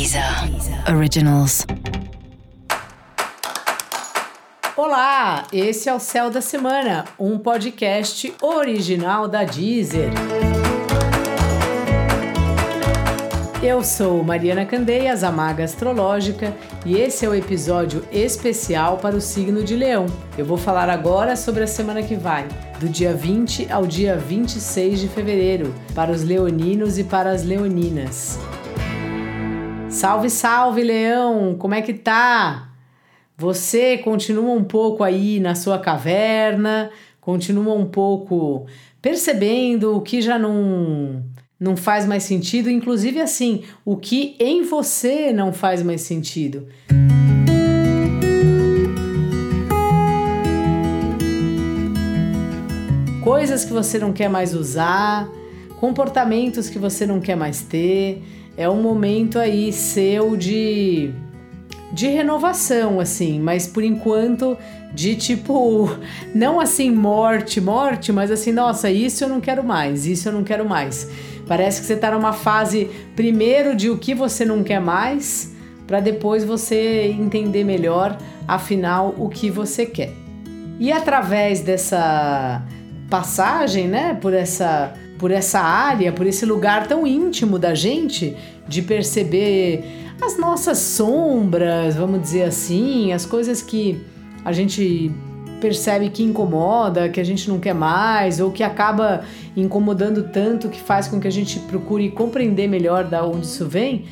Deezer Originals. Olá, esse é o Céu da Semana, um podcast original da Deezer. Eu sou Mariana Candeias, a Maga Astrológica, e esse é o episódio especial para o signo de Leão. Eu vou falar agora sobre a semana que vai, do dia 20 ao dia 26 de fevereiro, para os leoninos e para as leoninas. Salve, salve, Leão! Como é que tá? Você continua um pouco aí na sua caverna, continua um pouco percebendo o que já não não faz mais sentido, inclusive assim, o que em você não faz mais sentido. Coisas que você não quer mais usar, comportamentos que você não quer mais ter. É um momento aí seu de de renovação, assim, mas por enquanto de tipo, não assim morte, morte, mas assim, nossa, isso eu não quero mais, isso eu não quero mais. Parece que você está numa fase primeiro de o que você não quer mais, para depois você entender melhor, afinal, o que você quer. E através dessa passagem, né, por essa por essa área, por esse lugar tão íntimo da gente, de perceber as nossas sombras, vamos dizer assim, as coisas que a gente percebe que incomoda, que a gente não quer mais, ou que acaba incomodando tanto que faz com que a gente procure compreender melhor da onde isso vem,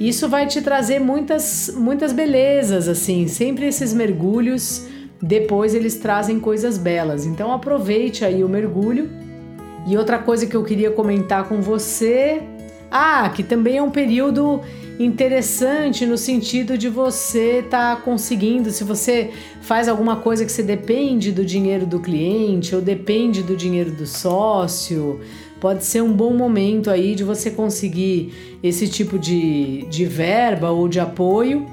isso vai te trazer muitas, muitas belezas, assim, sempre esses mergulhos, depois eles trazem coisas belas. Então aproveite aí o mergulho. E outra coisa que eu queria comentar com você, ah, que também é um período interessante no sentido de você estar tá conseguindo, se você faz alguma coisa que você depende do dinheiro do cliente ou depende do dinheiro do sócio, pode ser um bom momento aí de você conseguir esse tipo de, de verba ou de apoio.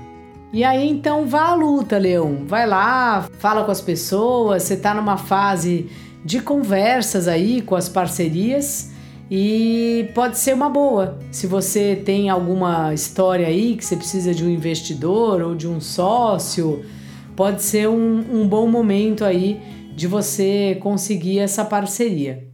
E aí então vá à luta, Leão. Vai lá, fala com as pessoas, você está numa fase de conversas aí com as parcerias e pode ser uma boa. Se você tem alguma história aí que você precisa de um investidor ou de um sócio, pode ser um, um bom momento aí de você conseguir essa parceria.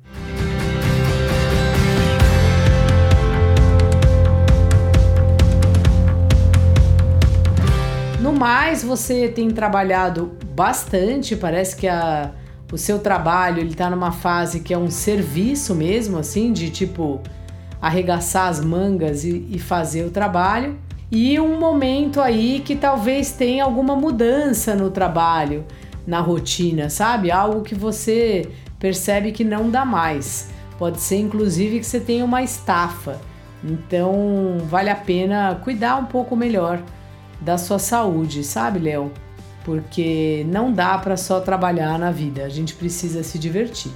No mais, você tem trabalhado bastante, parece que a o seu trabalho ele está numa fase que é um serviço mesmo, assim, de tipo arregaçar as mangas e, e fazer o trabalho, e um momento aí que talvez tenha alguma mudança no trabalho, na rotina, sabe? Algo que você percebe que não dá mais. Pode ser inclusive que você tenha uma estafa. Então, vale a pena cuidar um pouco melhor da sua saúde, sabe, Léo? Porque não dá para só trabalhar na vida, a gente precisa se divertir.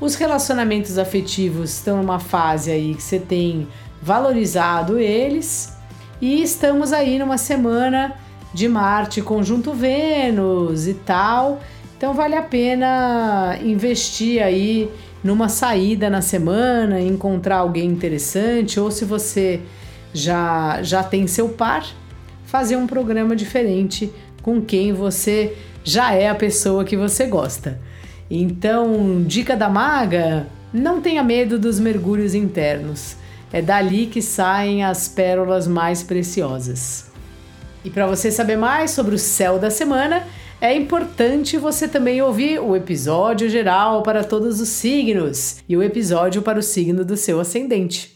Os relacionamentos afetivos estão numa fase aí que você tem valorizado eles e estamos aí numa semana de Marte conjunto Vênus e tal. Então vale a pena investir aí numa saída na semana, encontrar alguém interessante ou se você já já tem seu par, fazer um programa diferente com quem você já é a pessoa que você gosta. Então, dica da maga: não tenha medo dos mergulhos internos. É dali que saem as pérolas mais preciosas. E para você saber mais sobre o céu da semana, é importante você também ouvir o episódio geral para todos os signos e o episódio para o signo do seu ascendente.